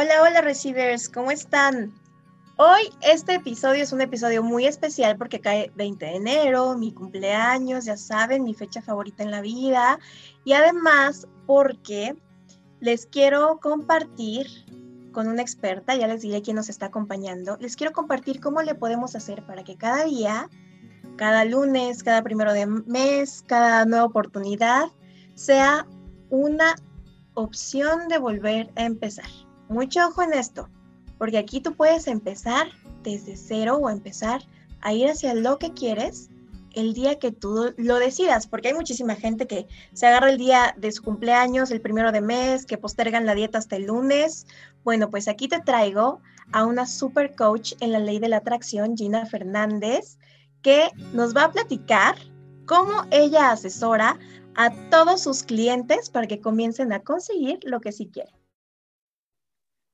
Hola, hola receivers, ¿cómo están? Hoy este episodio es un episodio muy especial porque cae 20 de enero, mi cumpleaños, ya saben, mi fecha favorita en la vida. Y además porque les quiero compartir con una experta, ya les diré quién nos está acompañando, les quiero compartir cómo le podemos hacer para que cada día, cada lunes, cada primero de mes, cada nueva oportunidad, sea una opción de volver a empezar. Mucho ojo en esto, porque aquí tú puedes empezar desde cero o empezar a ir hacia lo que quieres el día que tú lo decidas, porque hay muchísima gente que se agarra el día de su cumpleaños, el primero de mes, que postergan la dieta hasta el lunes. Bueno, pues aquí te traigo a una super coach en la ley de la atracción, Gina Fernández, que nos va a platicar cómo ella asesora a todos sus clientes para que comiencen a conseguir lo que sí quieren.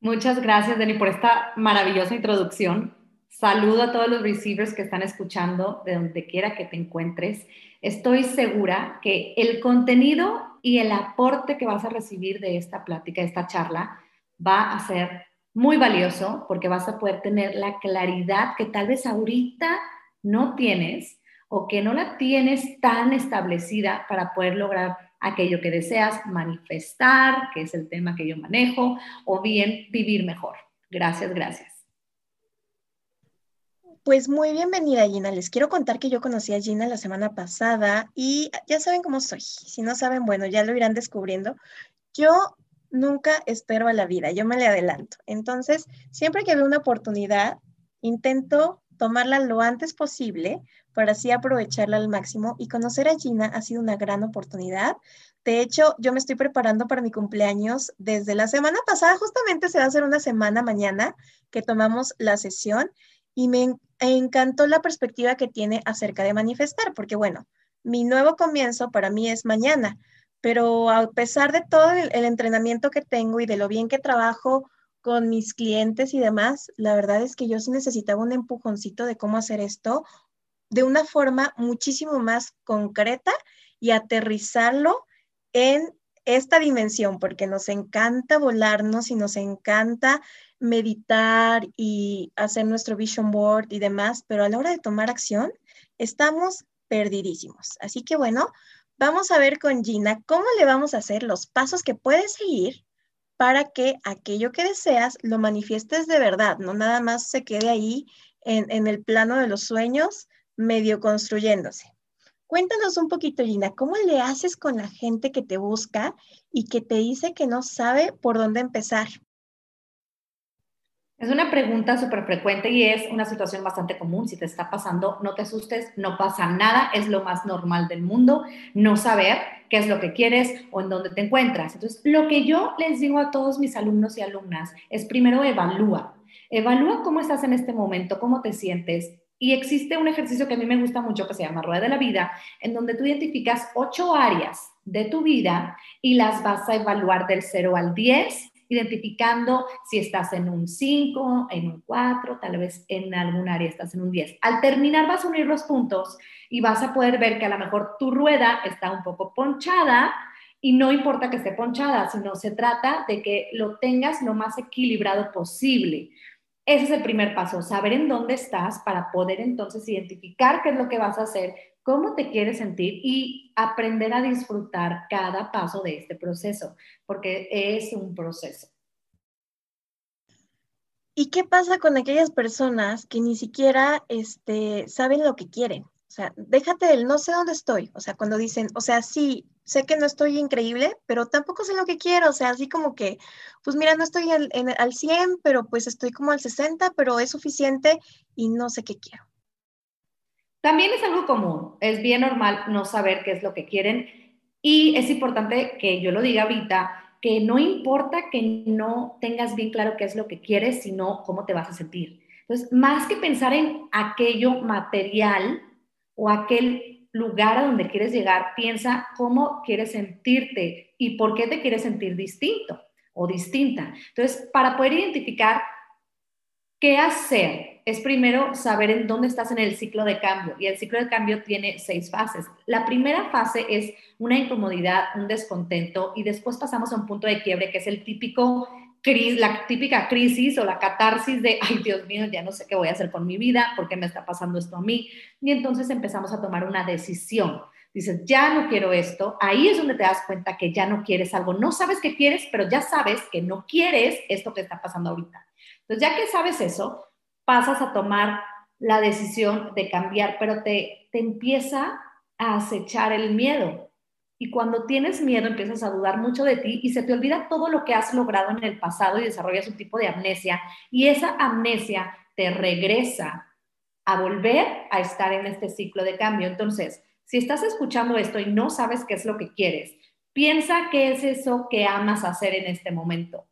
Muchas gracias, Dani, por esta maravillosa introducción. Saludo a todos los receivers que están escuchando de donde quiera que te encuentres. Estoy segura que el contenido y el aporte que vas a recibir de esta plática, de esta charla, va a ser muy valioso porque vas a poder tener la claridad que tal vez ahorita no tienes o que no la tienes tan establecida para poder lograr aquello que deseas manifestar, que es el tema que yo manejo, o bien vivir mejor. Gracias, gracias. Pues muy bienvenida Gina. Les quiero contar que yo conocí a Gina la semana pasada y ya saben cómo soy. Si no saben, bueno, ya lo irán descubriendo. Yo nunca espero a la vida, yo me le adelanto. Entonces, siempre que veo una oportunidad, intento tomarla lo antes posible para así aprovecharla al máximo y conocer a Gina ha sido una gran oportunidad. De hecho, yo me estoy preparando para mi cumpleaños desde la semana pasada, justamente se va a hacer una semana mañana que tomamos la sesión y me encantó la perspectiva que tiene acerca de manifestar, porque bueno, mi nuevo comienzo para mí es mañana, pero a pesar de todo el, el entrenamiento que tengo y de lo bien que trabajo con mis clientes y demás, la verdad es que yo sí necesitaba un empujoncito de cómo hacer esto de una forma muchísimo más concreta y aterrizarlo en esta dimensión, porque nos encanta volarnos y nos encanta meditar y hacer nuestro vision board y demás, pero a la hora de tomar acción estamos perdidísimos. Así que bueno, vamos a ver con Gina cómo le vamos a hacer los pasos que puedes seguir para que aquello que deseas lo manifiestes de verdad, no nada más se quede ahí en, el plano de los sueños, medio construyéndose. Cuéntanos un poquito, Gina, ¿cómo le haces con la gente que te busca y que te dice que no sabe por dónde empezar? Es una pregunta súper frecuente y es una situación bastante común. Si te está pasando, no te asustes, no pasa nada, es lo más normal del mundo no saber qué es lo que quieres o en dónde te encuentras. Entonces, lo que yo les digo a todos mis alumnos y alumnas es primero evalúa. Evalúa cómo estás en este momento, cómo te sientes, y existe un ejercicio que a mí me gusta mucho que se llama Rueda de la Vida, en donde tú identificas ocho áreas de tu vida y las vas a evaluar del 0 al 10, identificando si estás en un 5, en un 4, tal vez en algún área estás en un 10. Al terminar vas a unir los puntos y vas a poder ver que a lo mejor tu rueda está un poco ponchada y no importa que esté ponchada, sino se trata de que lo tengas lo más equilibrado posible. Ese es el primer paso, saber en dónde estás para poder entonces identificar qué es lo que vas a hacer, cómo te quieres sentir y aprender a disfrutar cada paso de este proceso, porque es un proceso. ¿Y qué pasa con aquellas personas que ni siquiera este, saben lo que quieren? O sea, déjate del no sé dónde estoy. O sea, cuando dicen, o sea, sí, sé que no estoy increíble, pero tampoco sé lo que quiero. O sea, así como que, pues mira, no estoy al, al 100, pero pues estoy como al 60, pero es suficiente y no sé qué quiero. También es algo común, es bien normal no saber qué es lo que quieren y es importante que yo lo diga ahorita, que no importa que no tengas bien claro qué es lo que quieres, sino cómo te vas a sentir. Entonces, más que pensar en aquello material, o aquel lugar a donde quieres llegar, piensa cómo quieres sentirte y por qué te quieres sentir distinto o distinta. Entonces, para poder identificar qué hacer, es primero saber en dónde estás en el ciclo de cambio. Y el ciclo de cambio tiene seis fases. La primera fase es una incomodidad, un descontento, y después pasamos a un punto de quiebre, que es el típico la típica crisis o la catarsis de, ay Dios mío, ya no sé qué voy a hacer con mi vida, ¿por qué me está pasando esto a mí? Y entonces empezamos a tomar una decisión. Dices, ya no quiero esto, ahí es donde te das cuenta que ya no quieres algo. No sabes qué quieres, pero ya sabes que no quieres esto que está pasando ahorita. Entonces, ya que sabes eso, pasas a tomar la decisión de cambiar, pero te, te empieza a acechar el miedo. Y cuando tienes miedo empiezas a dudar mucho de ti y se te olvida todo lo que has logrado en el pasado y desarrollas un tipo de amnesia. Y esa amnesia te regresa a volver a estar en este ciclo de cambio. Entonces, si estás escuchando esto y no sabes qué es lo que quieres, piensa qué es eso que amas hacer en este momento.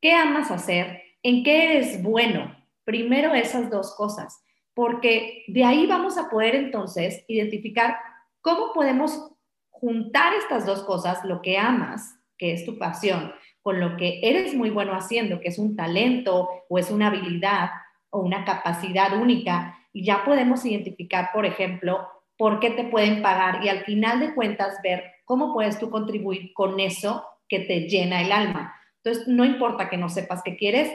¿Qué amas hacer? ¿En qué eres bueno? Primero esas dos cosas, porque de ahí vamos a poder entonces identificar cómo podemos juntar estas dos cosas, lo que amas, que es tu pasión, con lo que eres muy bueno haciendo, que es un talento o es una habilidad o una capacidad única, y ya podemos identificar, por ejemplo, por qué te pueden pagar y al final de cuentas ver cómo puedes tú contribuir con eso que te llena el alma. Entonces, no importa que no sepas qué quieres,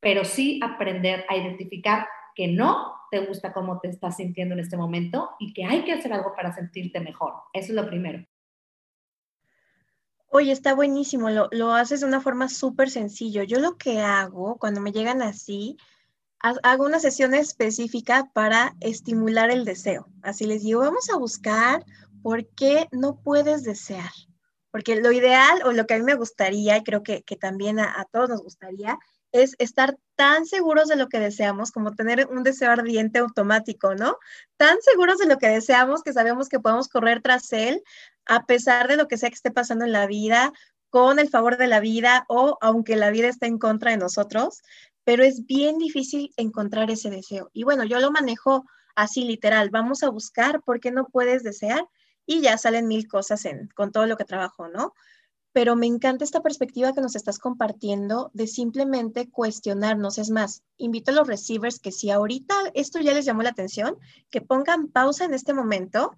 pero sí aprender a identificar que no te gusta cómo te estás sintiendo en este momento y que hay que hacer algo para sentirte mejor. Eso es lo primero. Oye, está buenísimo, lo, lo haces de una forma súper sencillo. Yo lo que hago cuando me llegan así, hago una sesión específica para estimular el deseo. Así les digo, vamos a buscar por qué no puedes desear. Porque lo ideal o lo que a mí me gustaría, y creo que, también a, a, todos nos gustaría, es estar tan seguros de lo que deseamos como tener un deseo ardiente automático, ¿no? Tan seguros de lo que deseamos que sabemos que podemos correr tras él a pesar de lo que sea que esté pasando en la vida, con el favor de la vida o aunque la vida esté en contra de nosotros, pero es bien difícil encontrar ese deseo. Y bueno, yo lo manejo así literal, vamos a buscar por qué no puedes desear y ya salen mil cosas en, con todo lo que trabajo, ¿no? Pero me encanta esta perspectiva que nos estás compartiendo de simplemente cuestionarnos. Es más, invito a los receivers que si ahorita esto ya les llamó la atención, que pongan pausa en este momento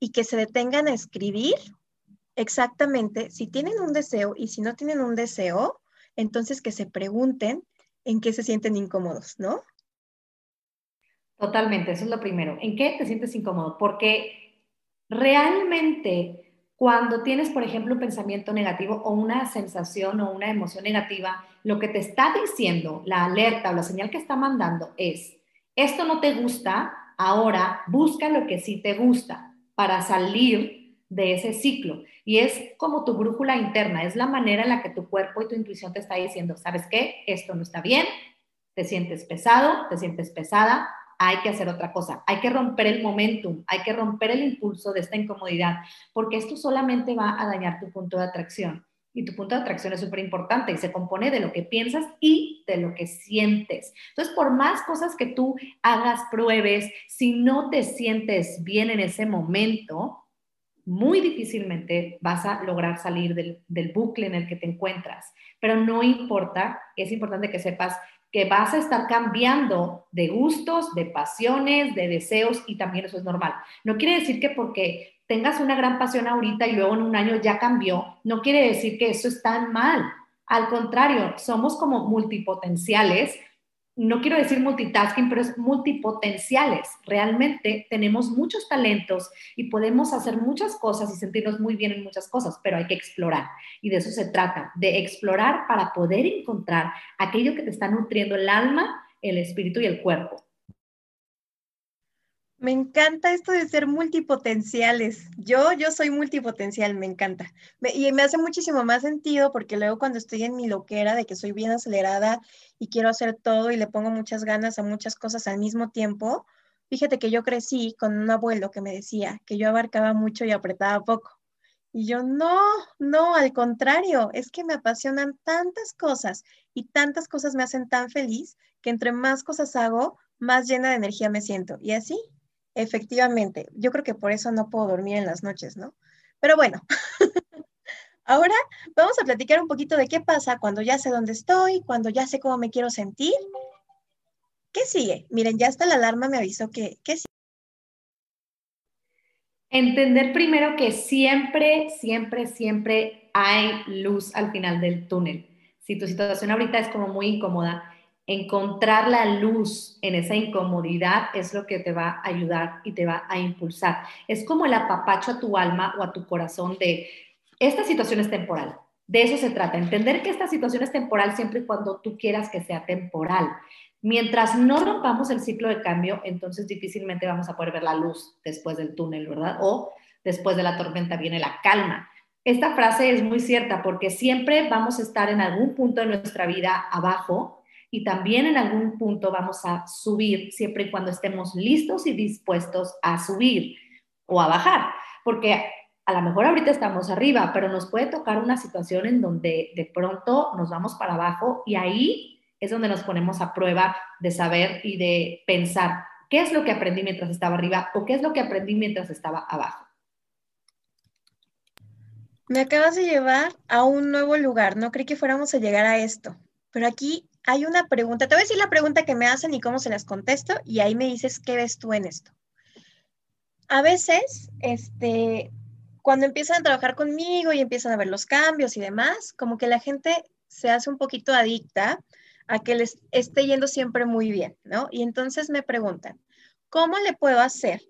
y que se detengan a escribir exactamente si tienen un deseo y si no tienen un deseo, entonces que se pregunten en qué se sienten incómodos, ¿no? Totalmente, eso es lo primero. ¿En qué te sientes incómodo? Porque realmente cuando tienes, por ejemplo, un pensamiento negativo o una sensación o una emoción negativa, lo que te está diciendo, la alerta o la señal que está mandando es, esto no te gusta, ahora busca lo que sí te gusta para salir de ese ciclo. Y es como tu brújula interna, es la manera en la que tu cuerpo y tu intuición te está diciendo, ¿sabes qué? Esto no está bien, te sientes pesado, te sientes pesada, hay que hacer otra cosa, hay que romper el momentum, hay que romper el impulso de esta incomodidad, porque esto solamente va a dañar tu punto de atracción. Y tu punto de atracción es súper importante y se compone de lo que piensas y de lo que sientes. Entonces, por más cosas que tú hagas, pruebes, si no te sientes bien en ese momento, muy difícilmente vas a lograr salir del, del bucle en el que te encuentras. Pero no importa, es importante que sepas que vas a estar cambiando de gustos, de pasiones, de deseos y también eso es normal. No quiere decir que porque tengas una gran pasión ahorita y luego en un año ya cambió, no quiere decir que eso está mal. Al contrario, somos como multipotenciales no quiero decir multitasking, pero es multipotenciales. Realmente tenemos muchos talentos y podemos hacer muchas cosas y sentirnos muy bien en muchas cosas, pero hay que explorar. Y de eso se trata, de explorar para poder encontrar aquello que te está nutriendo el alma, el espíritu y el cuerpo. Me encanta esto de ser multipotenciales. Yo, yo soy multipotencial, me encanta. y me hace muchísimo más sentido porque luego cuando estoy en mi loquera de que soy bien acelerada y quiero hacer todo y le pongo muchas ganas a muchas cosas al mismo tiempo, fíjate que yo crecí con un abuelo que me decía que yo abarcaba mucho y apretaba poco. Y yo, no, no, al contrario, es que me apasionan tantas cosas y tantas cosas me hacen tan feliz que entre más cosas hago, más llena de energía me siento. Y así, Efectivamente, yo creo que por eso no puedo dormir en las noches, ¿no? Pero bueno, ahora vamos a platicar un poquito de qué pasa cuando ya sé dónde estoy, cuando ya sé cómo me quiero sentir. ¿Qué sigue? Miren, ya hasta la alarma me avisó que, ¿qué? Entender primero que siempre, siempre, siempre hay luz al final del túnel. si tu situación ahorita es como muy incómoda, encontrar la luz en esa incomodidad es lo que te va a ayudar y te va a impulsar. Es como el apapacho a tu alma o a tu corazón de esta situación es temporal. De eso se trata, entender que esta situación es temporal siempre y cuando tú quieras que sea temporal. Mientras no rompamos el ciclo de cambio, entonces difícilmente vamos a poder ver la luz después del túnel, ¿verdad? O después de la tormenta viene la calma. Esta frase es muy cierta porque siempre vamos a estar en algún punto de nuestra vida abajo y también en algún punto vamos a subir siempre y cuando estemos listos y dispuestos a subir o a bajar, porque a lo mejor ahorita estamos arriba, pero nos puede tocar una situación en donde de pronto nos vamos para abajo y ahí es donde nos ponemos a prueba de saber y de pensar qué es lo que aprendí mientras estaba arriba o qué es lo que aprendí mientras estaba abajo. Me acabas de llevar a un nuevo lugar, no creí que fuéramos a llegar a esto, pero aquí hay una pregunta, te voy a decir la pregunta que me hacen y cómo se las contesto y ahí me dices qué ves tú en esto. A veces, este, cuando empiezan a trabajar conmigo y empiezan a ver los cambios y demás, como que la gente se hace un poquito adicta a que les esté yendo siempre muy bien, ¿no? Y entonces me preguntan, ¿cómo le puedo hacer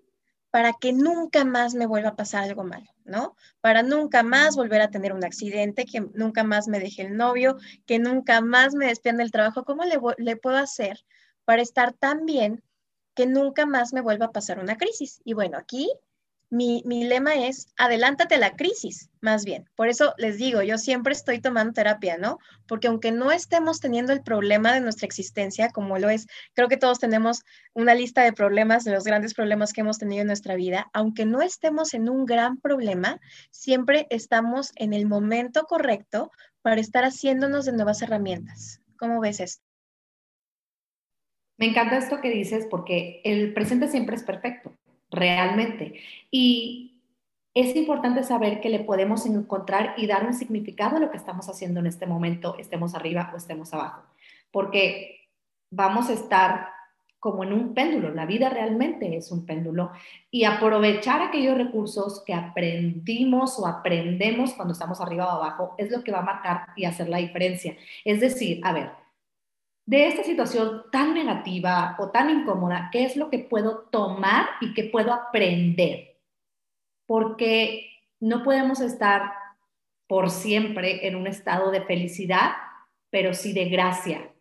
para que nunca más me vuelva a pasar algo malo, ¿no? Para nunca más volver a tener un accidente, que nunca más me deje el novio, que nunca más me despida del trabajo. ¿Cómo le, le puedo hacer para estar tan bien que nunca más me vuelva a pasar una crisis? Y bueno, aquí mi, lema es, adelántate a la crisis, más bien. Por eso les digo, yo siempre estoy tomando terapia, ¿no? Porque aunque no estemos teniendo el problema de nuestra existencia, como lo es, creo que todos tenemos una lista de problemas, de los grandes problemas que hemos tenido en nuestra vida, aunque no estemos en un gran problema, siempre estamos en el momento correcto para estar haciéndonos de nuevas herramientas. ¿Cómo ves esto? Me encanta esto que dices porque el presente siempre es perfecto realmente. Y es importante saber que le podemos encontrar y dar un significado a lo que estamos haciendo en este momento, estemos arriba o estemos abajo, porque vamos a estar como en un péndulo, la vida realmente es un péndulo, y aprovechar aquellos recursos que aprendimos o aprendemos cuando estamos arriba o abajo es lo que va a marcar y hacer la diferencia. Es decir, a ver, de esta situación tan negativa o tan incómoda, ¿qué es lo que puedo tomar y qué puedo aprender? Porque no podemos estar por siempre en un estado de felicidad, pero sí de gracia.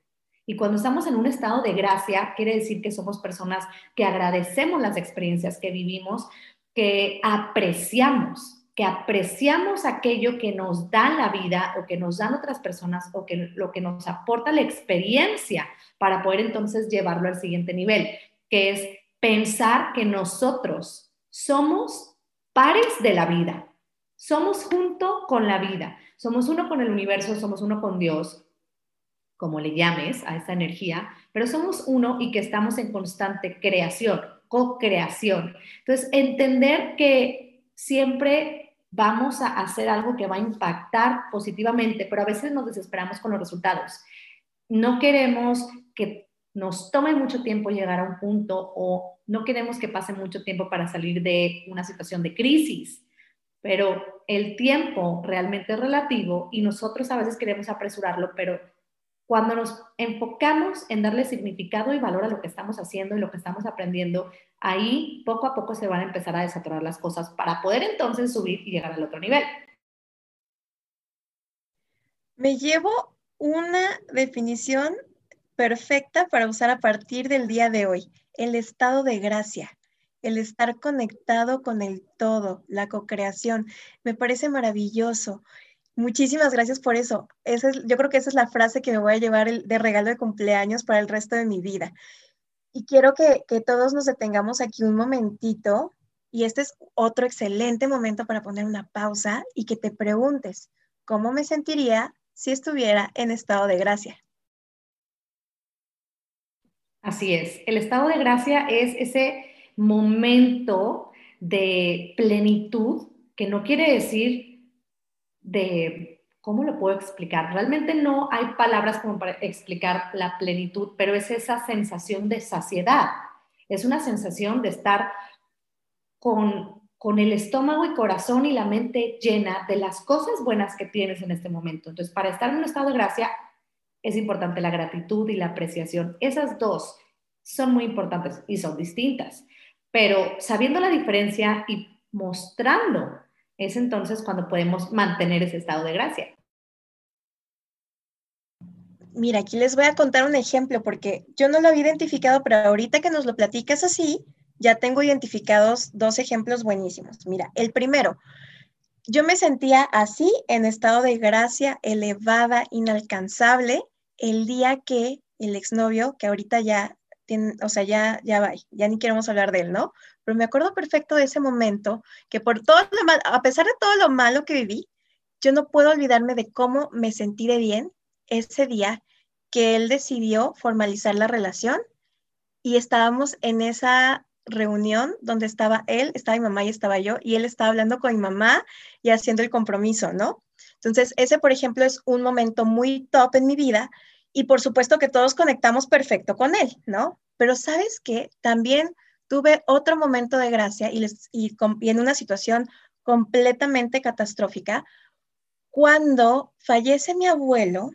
Y cuando estamos en un estado de gracia, quiere decir que somos personas que agradecemos las experiencias que vivimos, que apreciamos que apreciamos aquello que nos da la vida o que nos dan otras personas o que lo que nos aporta la experiencia para poder entonces llevarlo al siguiente nivel, que es pensar que nosotros somos pares de la vida, somos junto con la vida, somos uno con el universo, somos uno con Dios, como le llames a esta energía, pero somos uno y que estamos en constante creación, co-creación. Entonces, entender que siempre vamos a hacer algo que va a impactar positivamente, pero a veces nos desesperamos con los resultados. No queremos que nos tome mucho tiempo llegar a un punto o no queremos que pase mucho tiempo para salir de una situación de crisis, pero el tiempo realmente es relativo y nosotros a veces queremos apresurarlo, pero cuando nos enfocamos en darle significado y valor a lo que estamos haciendo y lo que estamos aprendiendo, ahí poco a poco se van a empezar a desatorar las cosas para poder entonces subir y llegar al otro nivel. Me llevo una definición perfecta para usar a partir del día de hoy, el estado de gracia, el estar conectado con el todo, la co-creación. Me parece maravilloso. Muchísimas gracias por eso. Es, yo creo que esa es la frase que me voy a llevar de regalo de cumpleaños para el resto de mi vida. Y quiero que, que todos nos detengamos aquí un momentito y este es otro excelente momento para poner una pausa y que te preguntes, ¿cómo me sentiría si estuviera en estado de gracia? Así es, el estado de gracia es ese momento de plenitud que no quiere decir de, ¿cómo lo puedo explicar? Realmente no hay palabras como para explicar la plenitud, pero es esa sensación de saciedad, es una sensación de estar con, con el estómago y corazón y la mente llena de las cosas buenas que tienes en este momento. Entonces, para estar en un estado de gracia, es importante la gratitud y la apreciación. Esas dos son muy importantes y son distintas, pero sabiendo la diferencia y mostrando, es entonces cuando podemos mantener ese estado de gracia. Mira, aquí les voy a contar un ejemplo porque yo no lo había identificado, pero ahorita que nos lo platicas así, ya tengo identificados dos ejemplos buenísimos. Mira, el primero, yo me sentía así en estado de gracia elevada, inalcanzable, el día que el exnovio, que ahorita ya o sea, ya, ya va, ya ni queremos hablar de él, ¿no? Pero me acuerdo perfecto de ese momento, que por todo mal, a pesar de todo lo malo que viví, yo no puedo olvidarme de cómo me sentí de bien ese día que él decidió formalizar la relación y estábamos en esa reunión donde estaba él, estaba mi mamá y estaba yo, y él estaba hablando con mi mamá y haciendo el compromiso, ¿no? Entonces, ese, por ejemplo, es un momento muy top en mi vida y por supuesto que todos conectamos perfecto con él, ¿no? Pero sabes que también tuve otro momento de gracia y, y en una situación completamente catastrófica cuando fallece mi abuelo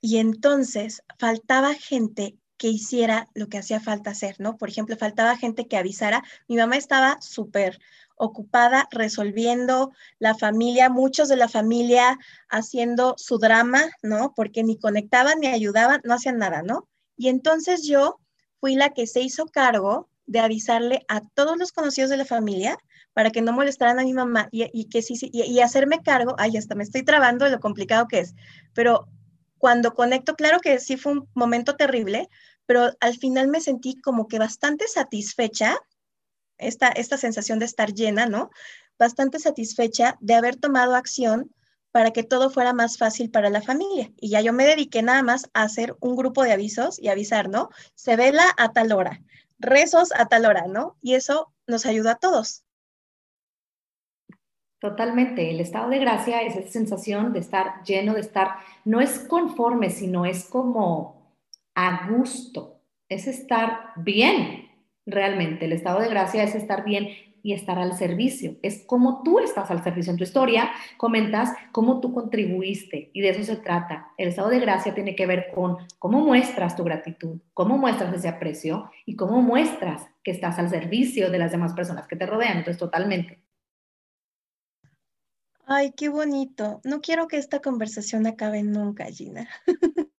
y entonces faltaba gente que hiciera lo que hacía falta hacer, ¿no? Por ejemplo, faltaba gente que avisara. Mi mamá estaba súper ocupada resolviendo la familia, muchos de la familia haciendo su drama, ¿no? Porque ni conectaban ni ayudaban, no hacían nada, ¿no? Y entonces yo fui la que se hizo cargo de avisarle a todos los conocidos de la familia para que no molestaran a mi mamá y, que sí, y, y hacerme cargo, ay, hasta me estoy trabando de lo complicado que es, pero cuando conecto, claro que sí fue un momento terrible, pero al final me sentí como que bastante satisfecha, esta, esta sensación de estar llena, ¿no? Bastante satisfecha de haber tomado acción para que todo fuera más fácil para la familia. Y ya yo me dediqué nada más a hacer un grupo de avisos y avisar, ¿no? Se vela a tal hora, rezos a tal hora, ¿no? Y eso nos ayuda a todos. Totalmente. El estado de gracia es esa sensación de estar lleno, de estar, no es conforme, sino es como a gusto, es estar bien realmente. El estado de gracia es estar bien y estar al servicio. Es como tú estás al servicio. En tu historia comentas cómo tú contribuiste y de eso se trata. El estado de gracia tiene que ver con cómo muestras tu gratitud, cómo muestras ese aprecio y cómo muestras que estás al servicio de las demás personas que te rodean. Entonces, totalmente. Ay, qué bonito. No quiero que esta conversación acabe nunca, Gina.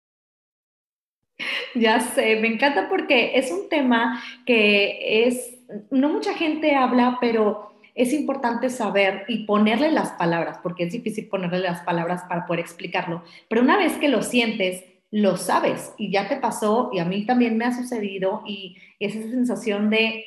Ya sé, me encanta porque es un tema que es, no mucha gente habla, pero es importante saber y ponerle las palabras, porque es difícil ponerle las palabras para poder explicarlo. Pero una vez que lo sientes, lo sabes y ya te pasó y a mí también me ha sucedido y es esa sensación de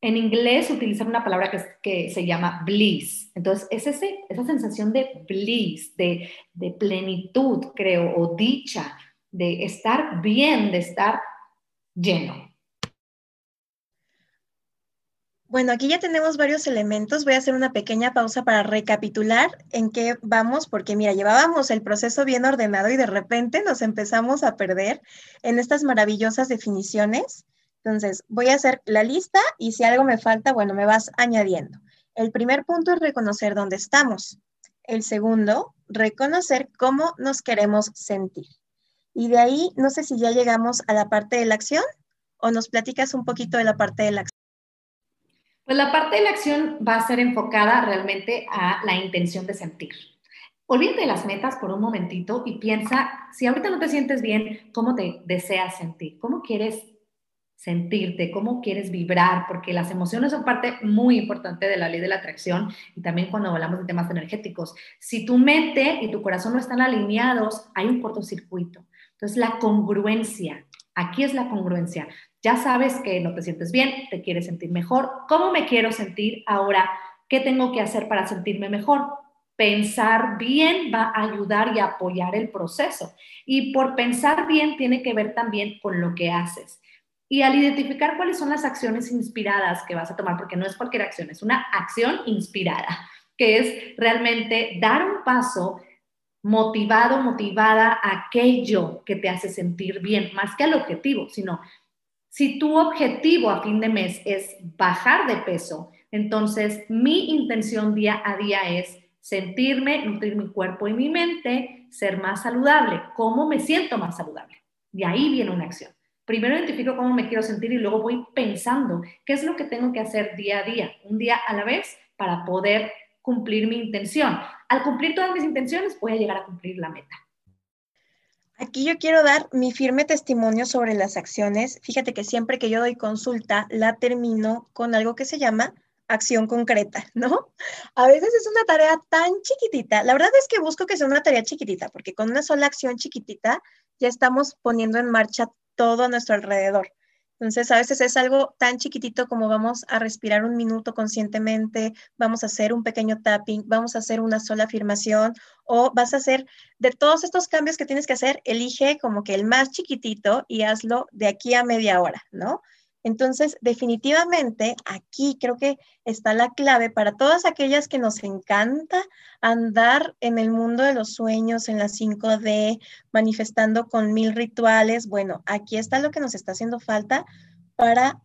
en inglés utilizan una palabra que, que se llama bliss. Entonces, es ese, esa sensación de bliss, de, de plenitud, creo, o dicha, de estar bien, de estar lleno. Bueno, aquí ya tenemos varios elementos. Voy a hacer una pequeña pausa para recapitular en qué vamos, porque mira, llevábamos el proceso bien ordenado y de repente nos empezamos a perder en estas maravillosas definiciones entonces, voy a hacer la lista y si algo me falta, bueno, me vas añadiendo. El primer punto es reconocer dónde estamos. El segundo, reconocer cómo nos queremos sentir. Y de ahí, no sé si ya llegamos a la parte de la acción o nos platicas un poquito de la parte de la acción. Pues la parte de la acción va a ser enfocada realmente a la intención de sentir. Olvídate de las metas por un momentito y piensa, si ahorita no te sientes bien, ¿cómo te deseas sentir? ¿Cómo quieres sentirte, cómo quieres vibrar, porque las emociones son parte muy importante de la ley de la atracción y también cuando hablamos de temas energéticos. Si tu mente y tu corazón no están alineados, hay un cortocircuito. Entonces, la congruencia, aquí es la congruencia. Ya sabes que no te sientes bien, te quieres sentir mejor. ¿Cómo me quiero sentir ahora? ¿Qué tengo que hacer para sentirme mejor? Pensar bien va a ayudar y apoyar el proceso. Y por pensar bien tiene que ver también con lo que haces. Y al identificar cuáles son las acciones inspiradas que vas a tomar, porque no es cualquier acción, es una acción inspirada, que es realmente dar un paso motivado, motivada aquello que te hace sentir bien, más que al objetivo, sino si tu objetivo a fin de mes es bajar de peso, Entonces, mi intención día a día es sentirme, nutrir mi cuerpo y mi mente, ser más saludable. ¿Cómo me siento más saludable? De ahí viene una acción. Primero identifico cómo me quiero sentir y luego voy pensando qué es lo que tengo que hacer día a día, un día a la vez, para poder cumplir mi intención. Al cumplir todas mis intenciones, voy a llegar a cumplir la meta. Aquí yo quiero dar mi firme testimonio sobre las acciones. Fíjate que siempre que yo doy consulta, la termino con algo que se llama acción concreta, ¿no? A veces es una tarea tan chiquitita. La verdad es que busco que sea una tarea chiquitita, porque con una sola acción chiquitita ya estamos poniendo en marcha todo a nuestro alrededor. Entonces, a veces es algo tan chiquitito como vamos a respirar un minuto conscientemente, vamos a hacer un pequeño tapping, vamos a hacer una sola afirmación o vas a hacer de todos estos cambios que tienes que hacer, elige como que el más chiquitito y hazlo de aquí a media hora, ¿no? Entonces, definitivamente aquí creo que está la clave para todas aquellas que nos encanta andar en el mundo de los sueños, en la 5D, manifestando con mil rituales. Bueno, aquí está lo que nos está haciendo falta para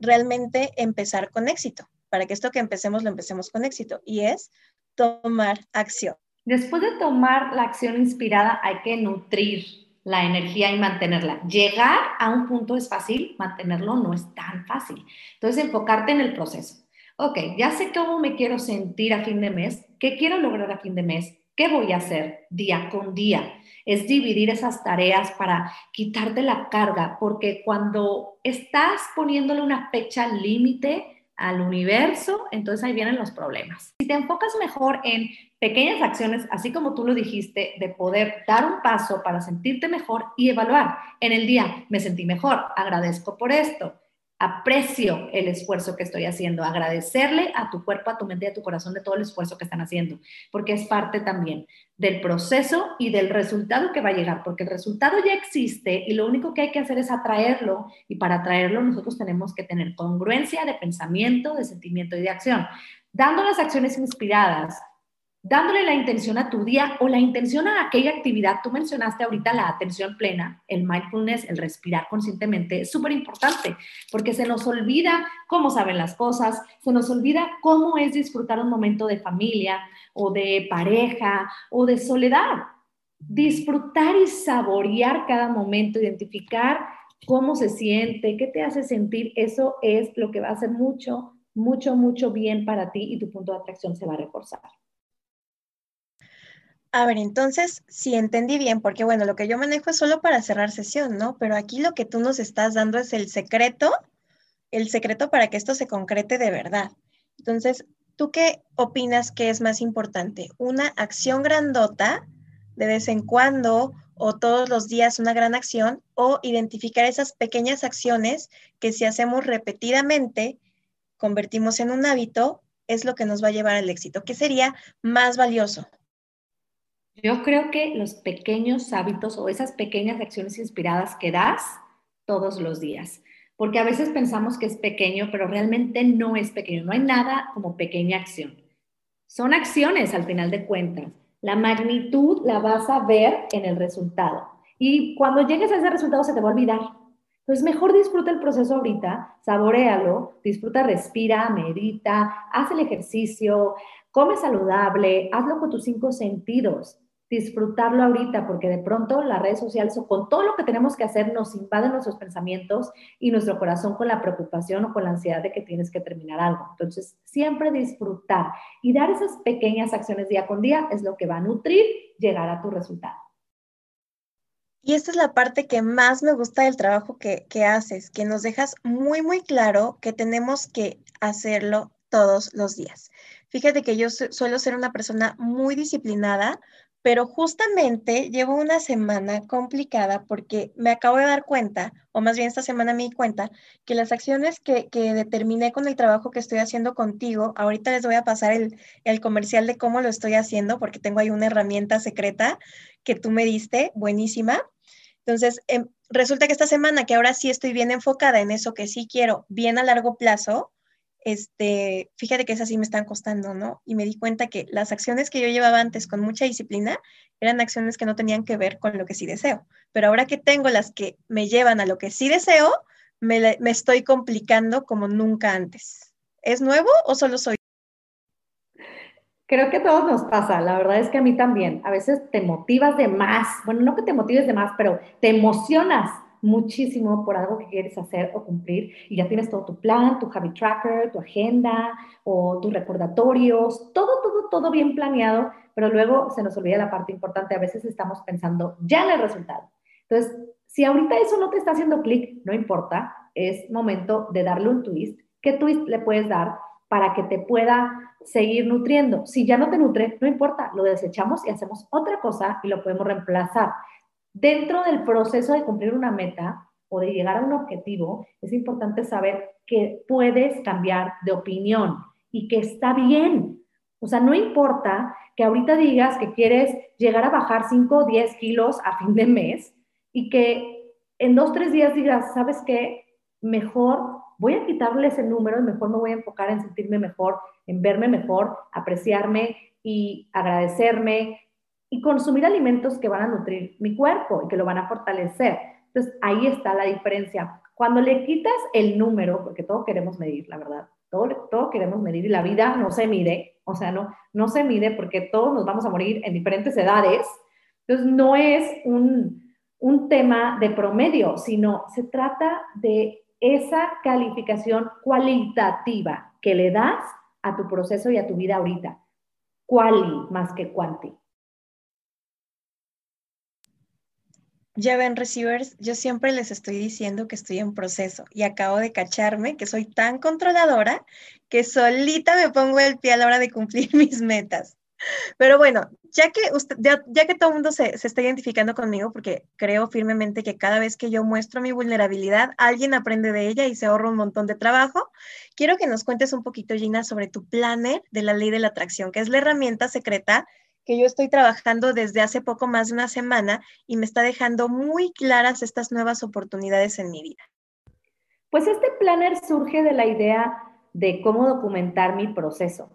realmente empezar con éxito, para que esto que empecemos lo empecemos con éxito y es tomar acción. Después de tomar la acción inspirada, hay que nutrir la energía y mantenerla. Llegar a un punto es fácil, mantenerlo no es tan fácil. Entonces, enfocarte en el proceso. Ok, ya sé cómo me quiero sentir a fin de mes, qué quiero lograr a fin de mes, qué voy a hacer día con día. Es dividir esas tareas para quitarte la carga, porque cuando estás poniéndole una fecha límite, al universo, entonces ahí vienen los problemas. Si te enfocas mejor en pequeñas acciones, así como tú lo dijiste, de poder dar un paso para sentirte mejor y evaluar en el día, me sentí mejor, agradezco por esto, aprecio el esfuerzo que estoy haciendo, agradecerle a tu cuerpo, a tu mente y a tu corazón de todo el esfuerzo que están haciendo, porque es parte también del proceso y del resultado que va a llegar, porque el resultado ya existe y lo único que hay que hacer es atraerlo y para atraerlo nosotros tenemos que tener congruencia de pensamiento, de sentimiento y de acción. Dando las acciones inspiradas, dándole la intención a tu día o la intención a aquella actividad. Tú mencionaste ahorita la atención plena, el mindfulness, el respirar conscientemente, es súper importante porque se nos olvida cómo saben las cosas, se nos olvida cómo es disfrutar un momento de familia o de pareja o de soledad. Disfrutar y saborear cada momento, identificar cómo se siente, qué te hace sentir, eso es lo que va a hacer mucho, mucho, mucho bien para ti y tu punto de atracción se va a reforzar. A ver, entonces, si entendí bien, porque bueno, lo que yo manejo es solo para cerrar sesión, ¿no? Pero aquí lo que tú nos estás dando es el secreto, el secreto para que esto se concrete de verdad. Entonces, ¿tú qué opinas que es más importante? ¿Una acción grandota de vez en cuando o todos los días una gran acción o identificar esas pequeñas acciones que si hacemos repetidamente, convertimos en un hábito, es lo que nos va a llevar al éxito? ¿Qué sería más valioso? Yo creo que los pequeños hábitos o esas pequeñas acciones inspiradas que das todos los días, porque a veces pensamos que es pequeño, pero realmente no es pequeño, no hay nada como pequeña acción. Son acciones al final de cuentas. La magnitud la vas a ver en el resultado. Y cuando llegues a ese resultado se te va a olvidar. Entonces, mejor disfruta el proceso ahorita, saborealo, disfruta, respira, medita, haz el ejercicio, come saludable, hazlo con tus cinco sentidos disfrutarlo ahorita, porque de pronto las redes sociales o con todo lo que tenemos que hacer nos invaden nuestros pensamientos y nuestro corazón con la preocupación o con la ansiedad de que tienes que terminar algo. Entonces, siempre disfrutar y dar esas pequeñas acciones día con día es lo que va a nutrir llegar a tu resultado. Y esta es la parte que más me gusta del trabajo que, que haces, que nos dejas muy, muy claro que tenemos que hacerlo todos los días. Fíjate que yo suelo ser una persona muy disciplinada, pero justamente llevo una semana complicada porque me acabo de dar cuenta, o más bien esta semana me di cuenta, que las acciones que, determiné con el trabajo que estoy haciendo contigo, ahorita les voy a pasar el, el comercial de cómo lo estoy haciendo, porque tengo ahí una herramienta secreta que tú me diste, buenísima. Entonces, em, resulta que esta semana que ahora sí estoy bien enfocada en eso que sí quiero, bien a largo plazo, este, fíjate que esas sí me están costando, ¿no? Y me di cuenta que las acciones que yo llevaba antes con mucha disciplina eran acciones que no tenían que ver con lo que sí deseo. Pero ahora que tengo las que me llevan a lo que sí deseo, me, me estoy complicando como nunca antes. ¿Es nuevo o solo soy? Creo que a todos nos pasa, la verdad es que a mí también. A veces te motivas de más, bueno, no que te motives de más, pero te emocionas muchísimo por algo que quieres hacer o cumplir y ya tienes todo tu plan, tu habit tracker, tu agenda o tus recordatorios, todo, todo, todo bien planeado, pero luego se nos olvida la parte importante. A veces estamos pensando ya en el resultado. Entonces, si ahorita eso no te está haciendo clic, no importa, es momento de darle un twist. ¿Qué twist le puedes dar para que te pueda seguir nutriendo? Si ya no te nutre, no importa, lo desechamos y hacemos otra cosa y lo podemos reemplazar. Dentro del proceso de cumplir una meta o de llegar a un objetivo, es importante saber que puedes cambiar de opinión y que está bien. O sea, no importa que ahorita digas que quieres llegar a bajar 5 o 10 kilos a fin de mes y que en dos, tres días digas, ¿sabes qué? Mejor voy a quitarle ese número y mejor me voy a enfocar en sentirme mejor, en verme mejor, apreciarme y agradecerme y consumir alimentos que van a nutrir mi cuerpo y que lo van a fortalecer. Entonces, ahí está la diferencia. Cuando le quitas el número, porque todo queremos medir, la verdad, todo, todo queremos medir y la vida no se mide, o sea, no, no se mide porque todos nos vamos a morir en diferentes edades. Entonces, no es un, un tema de promedio, sino se trata de esa calificación cualitativa que le das a tu proceso y a tu vida ahorita. Quali más que cuanti. Ya ven, receivers, yo siempre les estoy diciendo que estoy en proceso y acabo de cacharme que soy tan controladora que solita me pongo el pie a la hora de cumplir mis metas. Pero bueno, ya que, ya, que todo mundo se, se, está identificando conmigo, porque creo firmemente que cada vez que yo muestro mi vulnerabilidad, alguien aprende de ella y se ahorra un montón de trabajo, quiero que nos cuentes un poquito, Gina, sobre tu planner de la ley de la atracción, que es la herramienta secreta que yo estoy trabajando desde hace poco más de una semana y me está dejando muy claras estas nuevas oportunidades en mi vida. Pues este planner surge de la idea de cómo documentar mi proceso.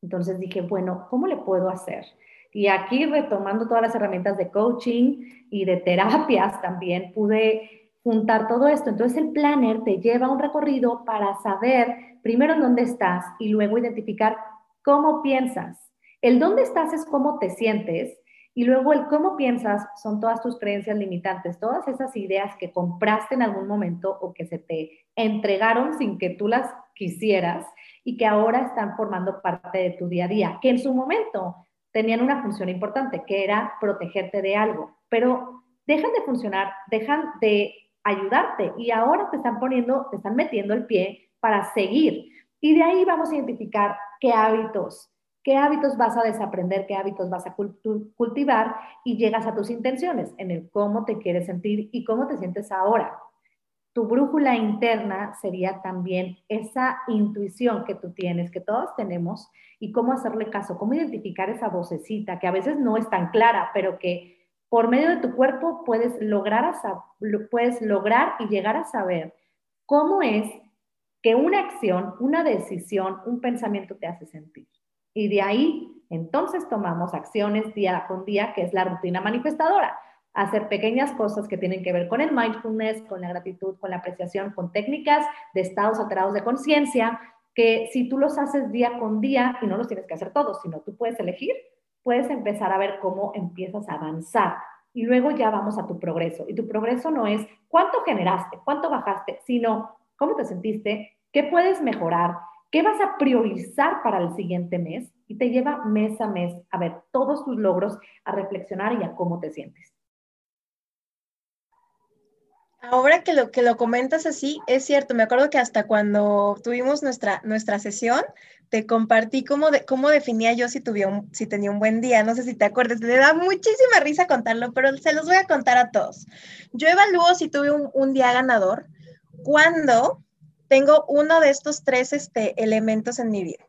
Entonces dije, bueno, ¿cómo le puedo hacer? Y aquí retomando todas las herramientas de coaching y de terapias también pude juntar todo esto. Entonces el planner te lleva un recorrido para saber primero dónde estás y luego identificar cómo piensas el dónde estás es cómo te sientes y luego el cómo piensas son todas tus creencias limitantes, todas esas ideas que compraste en algún momento o que se te entregaron sin que tú las quisieras y que ahora están formando parte de tu día a día, que en su momento tenían una función importante, que era protegerte de algo, pero dejan de funcionar, dejan de ayudarte y ahora te están poniendo, te están metiendo el pie para seguir. Y de ahí vamos a identificar qué hábitos, qué hábitos vas a desaprender, qué hábitos vas a cultivar y llegas a tus intenciones en el cómo te quieres sentir y cómo te sientes ahora. Tu brújula interna sería también esa intuición que tú tienes, que todos tenemos, y cómo hacerle caso, cómo identificar esa vocecita que a veces no es tan clara, pero que por medio de tu cuerpo puedes lograr, puedes lograr y llegar a saber cómo es que una acción, una decisión, un pensamiento te hace sentir. Y de ahí, entonces tomamos acciones día con día, que es la rutina manifestadora. Hacer pequeñas cosas que tienen que ver con el mindfulness, con la gratitud, con la apreciación, con técnicas de estados alterados de conciencia, que si tú los haces día con día, y no los tienes que hacer todos, sino tú puedes elegir, puedes empezar a ver cómo empiezas a avanzar. Y luego ya vamos a tu progreso. Y tu progreso no es cuánto generaste, cuánto bajaste, sino cómo te sentiste, qué puedes mejorar, ¿Qué vas a priorizar para el siguiente mes? Y te lleva mes a mes a ver todos tus logros, a reflexionar y a cómo te sientes. Ahora que lo, que lo comentas así, es cierto, me acuerdo que hasta cuando tuvimos nuestra, nuestra sesión, te compartí cómo, de, cómo definía yo si, tuviera si tenía un buen día, no sé si te acuerdas, me da muchísima risa contarlo, pero se los voy a contar a todos. Yo evalúo si tuve un, un día ganador cuando tengo uno de estos tres este, elementos en mi vida.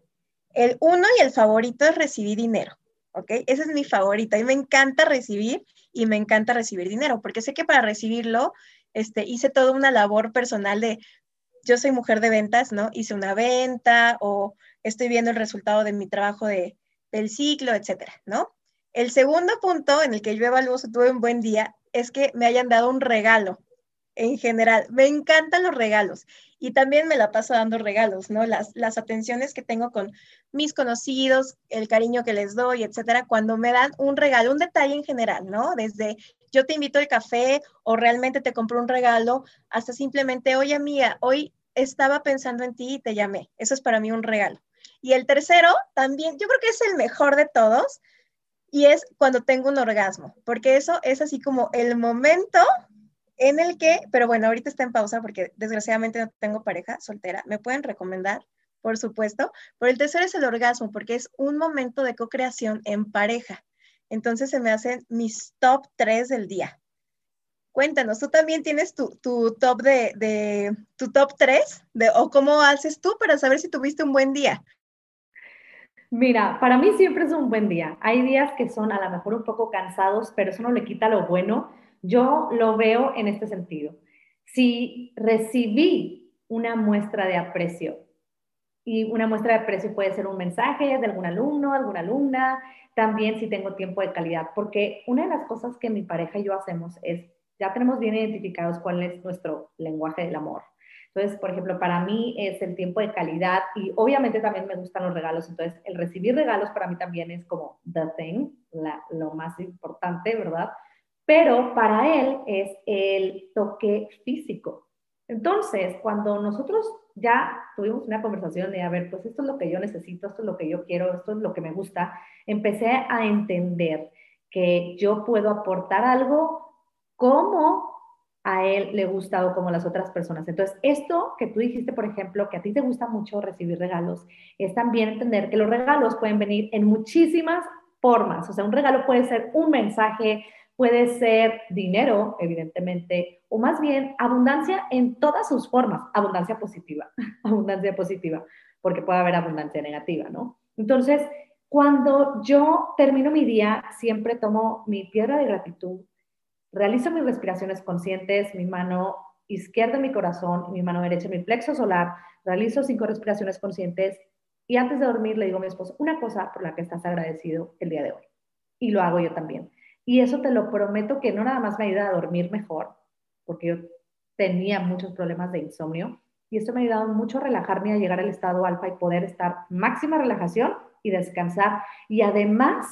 El uno y el favorito es recibir dinero, ¿ok? Ese es mi favorito. Y me encanta recibir y me encanta recibir dinero, porque sé que para recibirlo este, hice toda una labor personal de, yo soy mujer de ventas, ¿no? Hice una venta o estoy viendo el resultado de mi trabajo de, del ciclo, etcétera, ¿no? El segundo punto en el que yo evalúo si tuve un buen día es que me hayan dado un regalo en general. Me encantan los regalos. Y también me la paso dando regalos, ¿no? Las, las atenciones que tengo con mis conocidos, el cariño que les doy, etcétera, cuando me dan un regalo, un detalle en general, ¿no? Desde yo te invito al café o realmente te compro un regalo, hasta simplemente, oye, mía, hoy estaba pensando en ti y te llamé. Eso es para mí un regalo. Y el tercero, también, yo creo que es el mejor de todos, y es cuando tengo un orgasmo, porque eso es así como el momento en el que, pero bueno, ahorita está en pausa porque desgraciadamente no tengo pareja soltera, me pueden recomendar, por supuesto, pero el tercero es el orgasmo, porque es un momento de co-creación en pareja. Entonces se me hacen mis top tres del día. Cuéntanos, ¿tú también tienes tu, top de, de, tu top tres? De, o cómo haces tú para saber si tuviste un buen día? Mira, para mí siempre es un buen día. Hay días que son a lo mejor un poco cansados, pero eso no le quita lo bueno. Yo lo veo en este sentido. Si recibí una muestra de aprecio, y una muestra de aprecio puede ser un mensaje de algún alumno, alguna alumna, también si tengo tiempo de calidad, porque una de las cosas que mi pareja y yo hacemos es, ya tenemos bien identificados cuál es nuestro lenguaje del amor. Entonces, por ejemplo, para mí es el tiempo de calidad y obviamente también me gustan los regalos. Entonces, el recibir regalos para mí también es como the thing, lo más importante, ¿verdad? Pero para él es el toque físico. Entonces, cuando nosotros ya tuvimos una conversación de, a ver, pues esto es lo que yo necesito, esto es lo que yo quiero, esto es lo que me gusta, empecé a entender que yo puedo aportar algo como a él le gusta o como las otras personas. Entonces, esto que tú dijiste, por ejemplo, que a ti te gusta mucho recibir regalos, es también entender que los regalos pueden venir en muchísimas formas. O sea, un regalo puede ser un mensaje, puede ser dinero, evidentemente, o más bien abundancia en todas sus formas, abundancia positiva, abundancia positiva, porque puede haber abundancia negativa, ¿no? Entonces, cuando yo termino mi día, siempre tomo mi piedra de gratitud, Realizo mis respiraciones conscientes, mi mano izquierda en mi corazón mi mano derecha en mi plexo solar. Realizo cinco respiraciones conscientes y antes de dormir le digo a mi esposo una cosa por la que estás agradecido el día de hoy. Y lo hago yo también. Y eso te lo prometo que no nada más me ayuda a dormir mejor, porque yo tenía muchos problemas de insomnio, y esto me ha ayudado mucho a relajarme, a llegar al estado alfa y poder estar máxima relajación y descansar. Y además,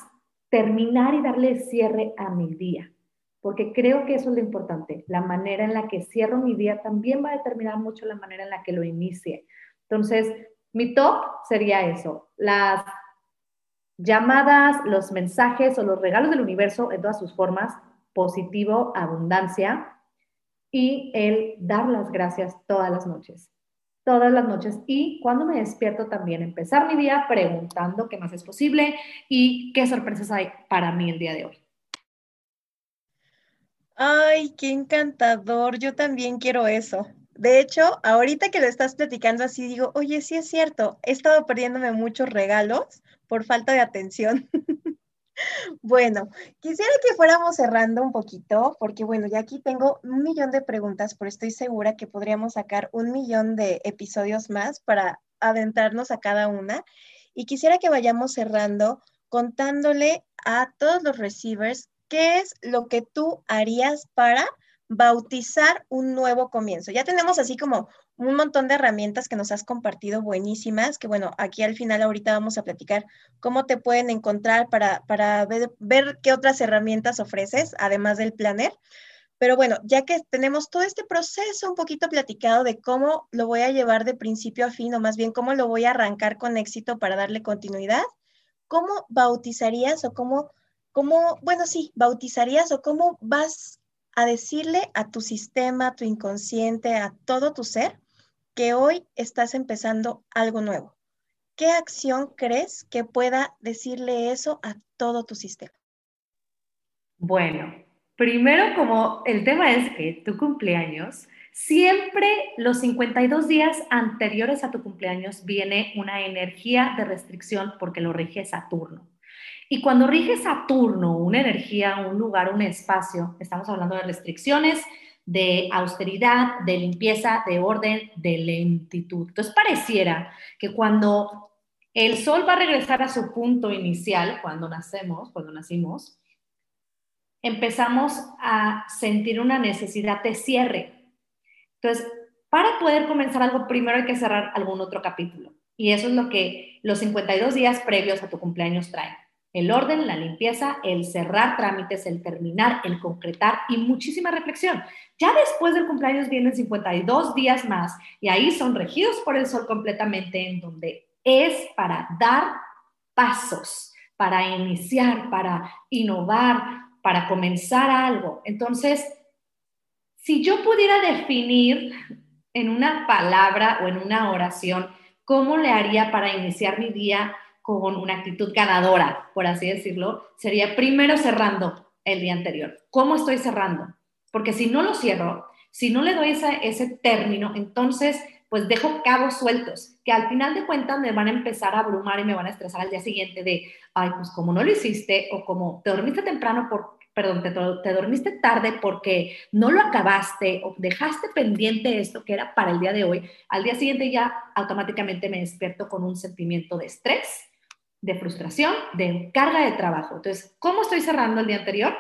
terminar y darle cierre a mi día porque creo que eso es lo importante. La manera en la que cierro mi día también va a determinar mucho la manera en la que lo inicie. Entonces, mi top sería eso, las llamadas, los mensajes o los regalos del universo en todas sus formas, positivo, abundancia y el dar las gracias todas las noches, todas las noches. Y cuando me despierto también empezar mi día preguntando qué más es posible y qué sorpresas hay para mí el día de hoy. Ay, qué encantador. Yo también quiero eso. De hecho, ahorita que lo estás platicando así, digo, oye, sí es cierto, he estado perdiéndome muchos regalos por falta de atención. bueno, quisiera que fuéramos cerrando un poquito, porque bueno, ya aquí tengo un millón de preguntas, pero estoy segura que podríamos sacar un millón de episodios más para adentrarnos a cada una. Y quisiera que vayamos cerrando contándole a todos los receivers ¿qué es lo que tú harías para bautizar un nuevo comienzo? Ya tenemos así como un montón de herramientas que nos has compartido buenísimas, que bueno, aquí al final ahorita vamos a platicar cómo te pueden encontrar para, para ver, qué otras herramientas ofreces, además del planner. Pero bueno, ya que tenemos todo este proceso un poquito platicado de cómo lo voy a llevar de principio a fin, o más bien cómo lo voy a arrancar con éxito para darle continuidad, ¿cómo bautizarías o cómo ¿cómo, bueno, sí, bautizarías o cómo vas a decirle a tu sistema, a tu inconsciente, a todo tu ser, que hoy estás empezando algo nuevo? ¿Qué acción crees que pueda decirle eso a todo tu sistema? Bueno, primero como el tema es que tu cumpleaños, siempre los 52 días anteriores a tu cumpleaños viene una energía de restricción porque lo rige Saturno. Y cuando rige Saturno, una energía, un lugar, un espacio, estamos hablando de restricciones, de austeridad, de limpieza, de orden, de lentitud. Entonces pareciera que cuando el Sol va a regresar a su punto inicial, cuando nacemos, cuando nacimos, empezamos a sentir una necesidad de cierre. Entonces, para poder comenzar algo, primero hay que cerrar algún otro capítulo. Y eso es lo que los 52 días previos a tu cumpleaños traen. El orden, la limpieza, el cerrar trámites, el terminar, el concretar y muchísima reflexión. Ya después del cumpleaños vienen 52 días más y ahí son regidos por el sol completamente en donde es para dar pasos, para iniciar, para innovar, para comenzar algo. Entonces, si yo pudiera definir en una palabra o en una oración cómo le haría para iniciar mi día con una actitud ganadora, por así decirlo, sería primero cerrando el día anterior. ¿Cómo estoy cerrando? Porque si no lo cierro, si no le doy ese, ese término, entonces pues dejo cabos sueltos, que al final de cuentas me van a empezar a abrumar y me van a estresar al día siguiente de, ay, pues como no lo hiciste o como te dormiste temprano por, perdón, te, te, dormiste tarde porque no lo acabaste o dejaste pendiente esto que era para el día de hoy, al día siguiente ya automáticamente me despierto con un sentimiento de estrés, de frustración, de carga de trabajo. Entonces, ¿cómo estoy cerrando el día anterior?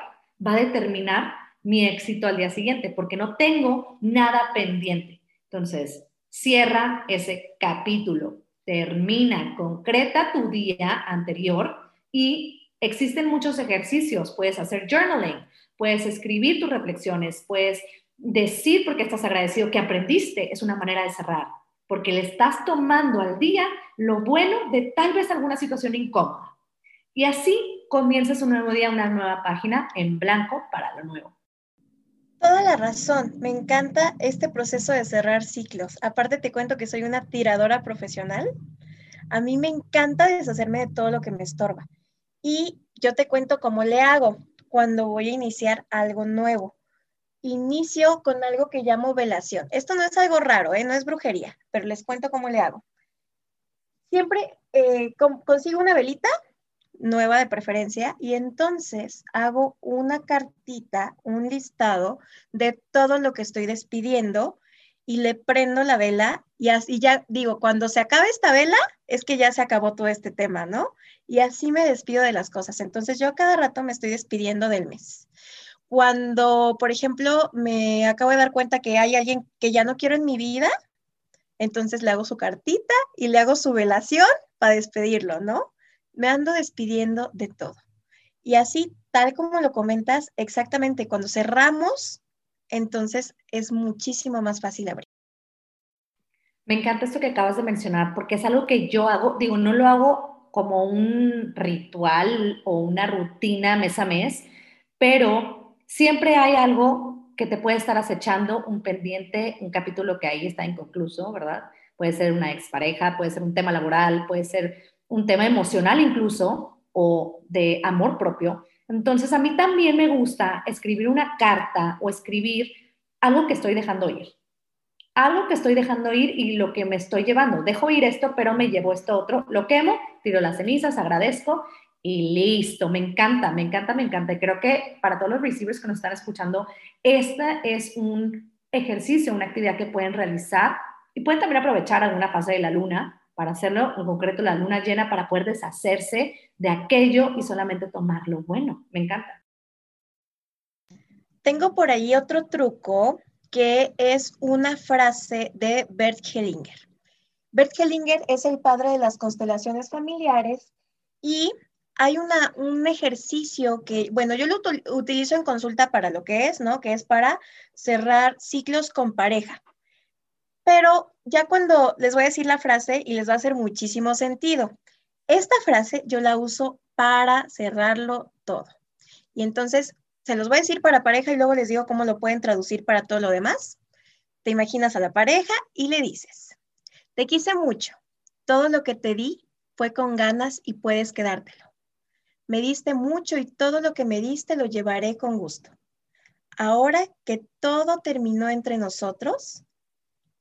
Va a determinar mi éxito al día siguiente porque no tengo nada pendiente. Entonces, Cierra ese capítulo, termina, concreta tu día anterior y existen muchos ejercicios. Puedes hacer journaling, puedes escribir tus reflexiones, puedes decir por qué estás agradecido que aprendiste. Es una manera de cerrar, porque le estás tomando al día lo bueno de tal vez alguna situación incómoda. Y así comienzas un nuevo día, una nueva página en blanco para lo nuevo. Toda la razón. Me encanta este proceso de cerrar ciclos. Aparte te cuento que soy una tiradora profesional. A mí me encanta deshacerme de todo lo que me estorba. Y yo te cuento cómo le hago cuando voy a iniciar algo nuevo. Inicio con algo que llamo velación. Esto no es algo raro, ¿eh? no es brujería, pero les cuento cómo le hago. Siempre eh, consigo una velita, nueva de preferencia, y entonces hago una cartita, un listado de todo lo que estoy despidiendo y le prendo la vela y así ya digo, cuando se acabe esta vela, es que ya se acabó todo este tema, ¿no? Y así me despido de las cosas. Entonces yo cada rato me estoy despidiendo del mes. Cuando, por ejemplo, me acabo de dar cuenta que hay alguien que ya no quiero en mi vida, entonces le hago su cartita y le hago su velación para despedirlo, ¿no? me ando despidiendo de todo. Y así, tal como lo comentas, exactamente cuando cerramos, entonces es muchísimo más fácil abrir. Me encanta esto que acabas de mencionar, porque es algo que yo hago, digo, no lo hago como un ritual o una rutina mes a mes, pero siempre hay algo que te puede estar acechando, un pendiente, un capítulo que ahí está inconcluso, ¿verdad? Puede ser una expareja, puede ser un tema laboral, puede ser un tema emocional incluso o de amor propio. Entonces a mí también me gusta escribir una carta o escribir algo que estoy dejando ir. Algo que estoy dejando ir y lo que me estoy llevando. Dejo ir esto, pero me llevo esto otro. Lo quemo, tiro las cenizas, agradezco y listo. Me encanta, me encanta, me encanta. Y creo que para todos los receivers que nos están escuchando, esta es un ejercicio, una actividad que pueden realizar y pueden también aprovechar alguna fase de la luna para hacerlo, en concreto la luna llena, para poder deshacerse de aquello y solamente tomar lo bueno. Me encanta. Tengo por ahí otro truco que es una frase de Bert Hellinger. Bert Hellinger es el padre de las constelaciones familiares y hay un ejercicio que, bueno, yo lo utilizo en consulta para lo que es, ¿no? Que es para cerrar ciclos con pareja pero ya cuando les voy a decir la frase y les va a hacer muchísimo sentido. Esta frase yo la uso para cerrarlo todo. Y entonces se los voy a decir para pareja y luego les digo cómo lo pueden traducir para todo lo demás. Te imaginas a la pareja y le dices, te quise mucho, todo lo que te di fue con ganas y puedes quedártelo. Me diste mucho y todo lo que me diste lo llevaré con gusto. Ahora que todo terminó entre nosotros,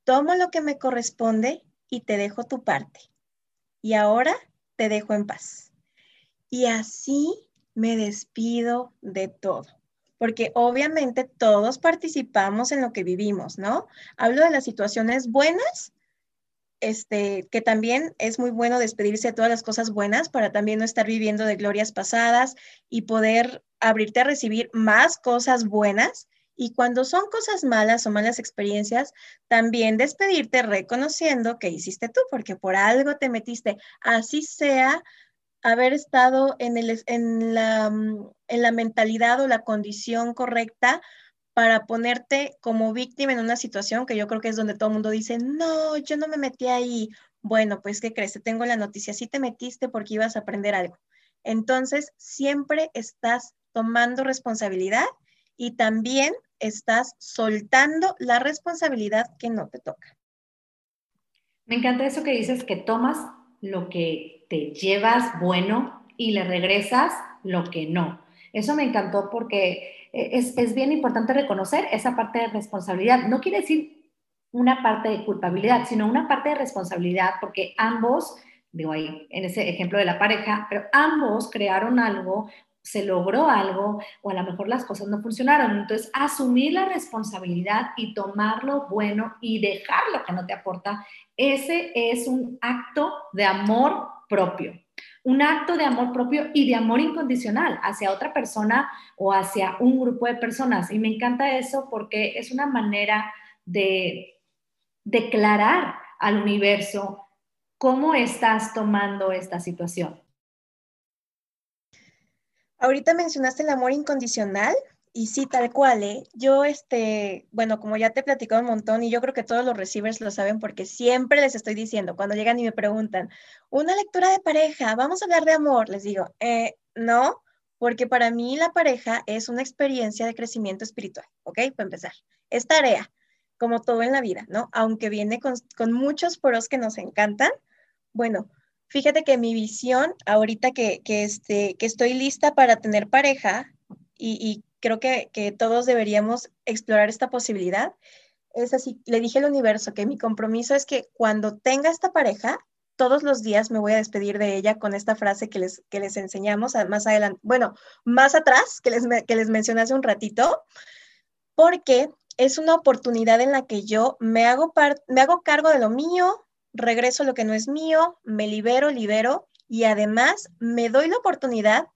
tomo lo que me corresponde y te dejo tu parte. Y ahora te dejo en paz. Y así me despido de todo. Porque obviamente todos participamos en lo que vivimos, ¿no? Hablo de las situaciones buenas, este, que también es muy bueno despedirse de todas las cosas buenas para también no estar viviendo de glorias pasadas y poder abrirte a recibir más cosas buenas. Y cuando son cosas malas o malas experiencias, también despedirte reconociendo que hiciste tú, porque por algo te metiste, así sea haber estado en, el, en, la, mm, en la mentalidad o la condición correcta para ponerte como víctima en una situación que yo creo que es donde todo el mundo dice, no, yo no me metí ahí. Bueno, pues, ¿qué crees? Te tengo la noticia, sí te metiste porque ibas a aprender algo. Entonces, siempre estás tomando responsabilidad y también estás soltando la responsabilidad que no te toca. Me encanta eso que dices, que tomas lo que te llevas bueno y le regresas lo que no. Eso me encantó porque es, es bien importante reconocer esa parte de responsabilidad. No quiere decir una parte de culpabilidad, sino una parte de responsabilidad, porque ambos, digo ahí en ese ejemplo de la pareja, pero ambos crearon algo se logró algo o a lo mejor las cosas no funcionaron. Entonces, asumir la responsabilidad y tomar lo bueno y dejar lo que no te aporta, ese es un acto de amor propio. Un acto de amor propio y de amor incondicional hacia otra persona o hacia un grupo de personas. Y me encanta eso porque es una manera de declarar al universo cómo estás tomando esta situación. Ahorita mencionaste el amor incondicional y sí, tal cual, ¿eh? Yo, este, bueno, como ya te he platicado un montón y yo creo que todos los receivers lo saben porque siempre les estoy diciendo, cuando llegan y me preguntan, una lectura de pareja, vamos a hablar de amor, les digo, eh, no, porque para mí la pareja es una experiencia de crecimiento espiritual, ¿ok? Para empezar, es tarea, como todo en la vida, ¿no? Aunque viene con, con muchos poros que nos encantan, bueno, Fíjate que mi visión, ahorita que, este, que estoy lista para tener pareja, y, creo que, todos deberíamos explorar esta posibilidad, es así, le dije al universo que mi compromiso es que cuando tenga esta pareja, todos los días me voy a despedir de ella con esta frase que les, que les enseñamos más adelante, bueno, más atrás, que les, que les mencioné hace un ratito, porque es una oportunidad en la que yo me hago, me hago cargo de lo mío, regreso lo que no es mío, me libero, libero y además me doy la oportunidad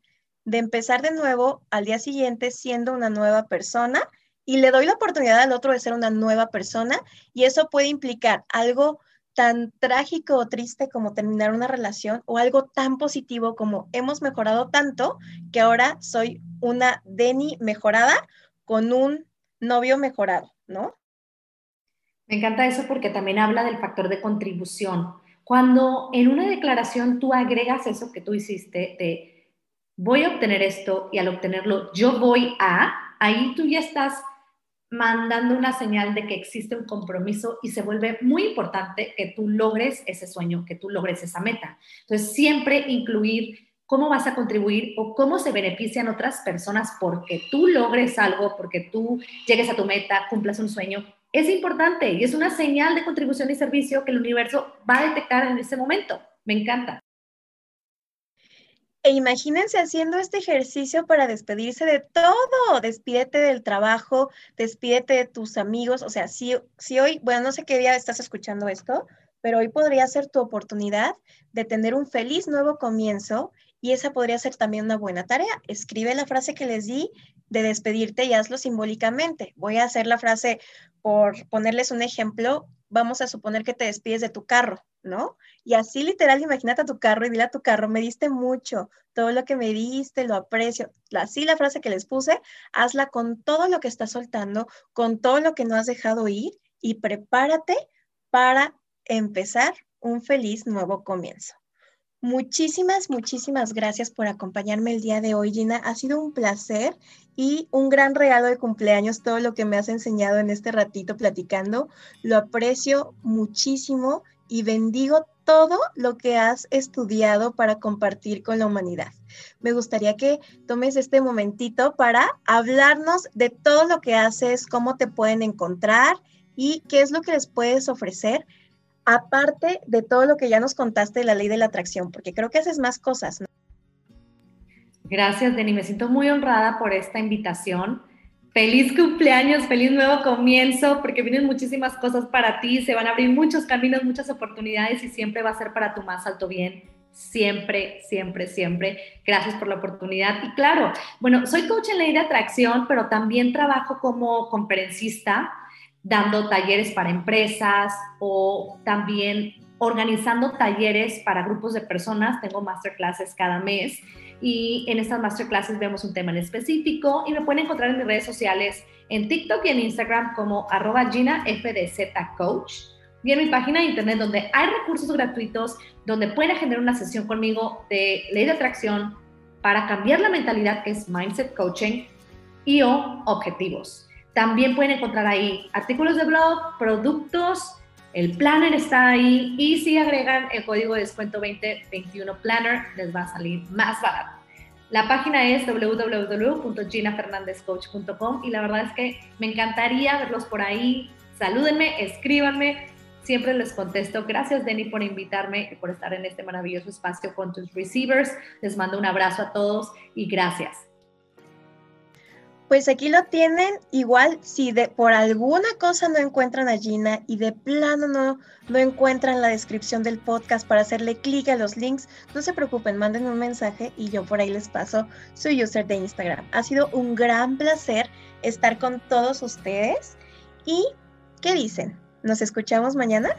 de empezar de nuevo al día siguiente siendo una nueva persona y le doy la oportunidad al otro de ser una nueva persona y eso puede implicar algo tan trágico o triste como terminar una relación o algo tan positivo como hemos mejorado tanto que ahora soy una Deni mejorada con un novio mejorado, ¿no? Me encanta eso porque también habla del factor de contribución. Cuando en una declaración tú agregas eso que tú hiciste de voy a obtener esto y al obtenerlo yo voy a, ahí tú ya estás mandando una señal de que existe un compromiso y se vuelve muy importante que tú logres ese sueño, que tú logres esa meta. Entonces, siempre incluir cómo vas a contribuir o cómo se benefician otras personas porque tú logres algo, porque tú llegues a tu meta, cumplas un sueño, es importante y es una señal de contribución y servicio que el universo va a detectar en ese momento. Me encanta. E imagínense haciendo este ejercicio para despedirse de todo. Despídete del trabajo, despídete de tus amigos. O sea, si, si hoy, bueno, no sé qué día estás escuchando esto, pero hoy podría ser tu oportunidad de tener un feliz nuevo comienzo y esa podría ser también una buena tarea. Escribe la frase que les di de despedirte y hazlo simbólicamente. Voy a hacer la frase por ponerles un ejemplo. Vamos a suponer que te despides de tu carro, ¿no? Y así literal, imagínate a tu carro y dile a tu carro, me diste mucho, todo lo que me diste, lo aprecio. Así la frase que les puse, hazla con todo lo que estás soltando, con todo lo que no has dejado ir y prepárate para empezar un feliz nuevo comienzo. Muchísimas, muchísimas gracias por acompañarme el día de hoy, Gina. Ha sido un placer y un gran regalo de cumpleaños todo lo que me has enseñado en este ratito platicando. Lo aprecio muchísimo y bendigo todo lo que has estudiado para compartir con la humanidad. Me gustaría que tomes este momentito para hablarnos de todo lo que haces, cómo te pueden encontrar y qué es lo que les puedes ofrecer aparte de todo lo que ya nos contaste de la ley de la atracción, porque creo que haces más cosas. Gracias, Denny. Me siento muy honrada por esta invitación. Feliz cumpleaños, feliz nuevo comienzo, porque vienen muchísimas cosas para ti, se van a abrir muchos caminos, muchas oportunidades y siempre va a ser para tu más alto bien. siempre, siempre, siempre. Gracias por la oportunidad. Y claro, bueno, soy coach en ley de atracción, pero también trabajo como conferencista, dando talleres para empresas o también organizando talleres para grupos de personas. Tengo masterclasses cada mes y en estas masterclasses vemos un tema en específico y me pueden encontrar en mis redes sociales en TikTok y en Instagram como arroba Gina Coach y en mi página de internet donde hay recursos gratuitos donde pueden agendar una sesión conmigo de ley de atracción para cambiar la mentalidad que es Mindset Coaching y o objetivos. También pueden encontrar ahí artículos de blog, productos, el planner está ahí y si agregan el código de descuento 2021 planner les va a salir más barato. La página es www.ginafernandezcoach.com y la verdad es que me encantaría verlos por ahí. Salúdenme, escríbanme, siempre les contesto. Gracias, Denny, por invitarme y por estar en este maravilloso espacio con tus receivers. Les mando un abrazo a todos y gracias. Pues aquí lo tienen. Igual, si de, por alguna cosa no encuentran a Gina y de plano no, no encuentran la descripción del podcast para hacerle clic a los links, no se preocupen, manden un mensaje y yo por ahí les paso su user de Instagram. Ha sido un gran placer estar con todos ustedes. ¿Y qué dicen? ¿Nos escuchamos mañana?